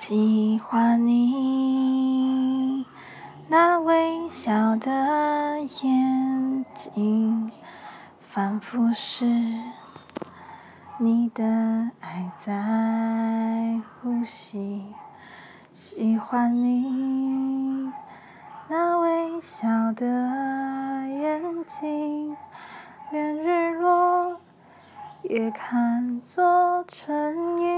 喜欢你那微笑的眼睛，仿佛是你的爱在呼吸。喜欢你那微笑的眼睛，连日落也看作春影。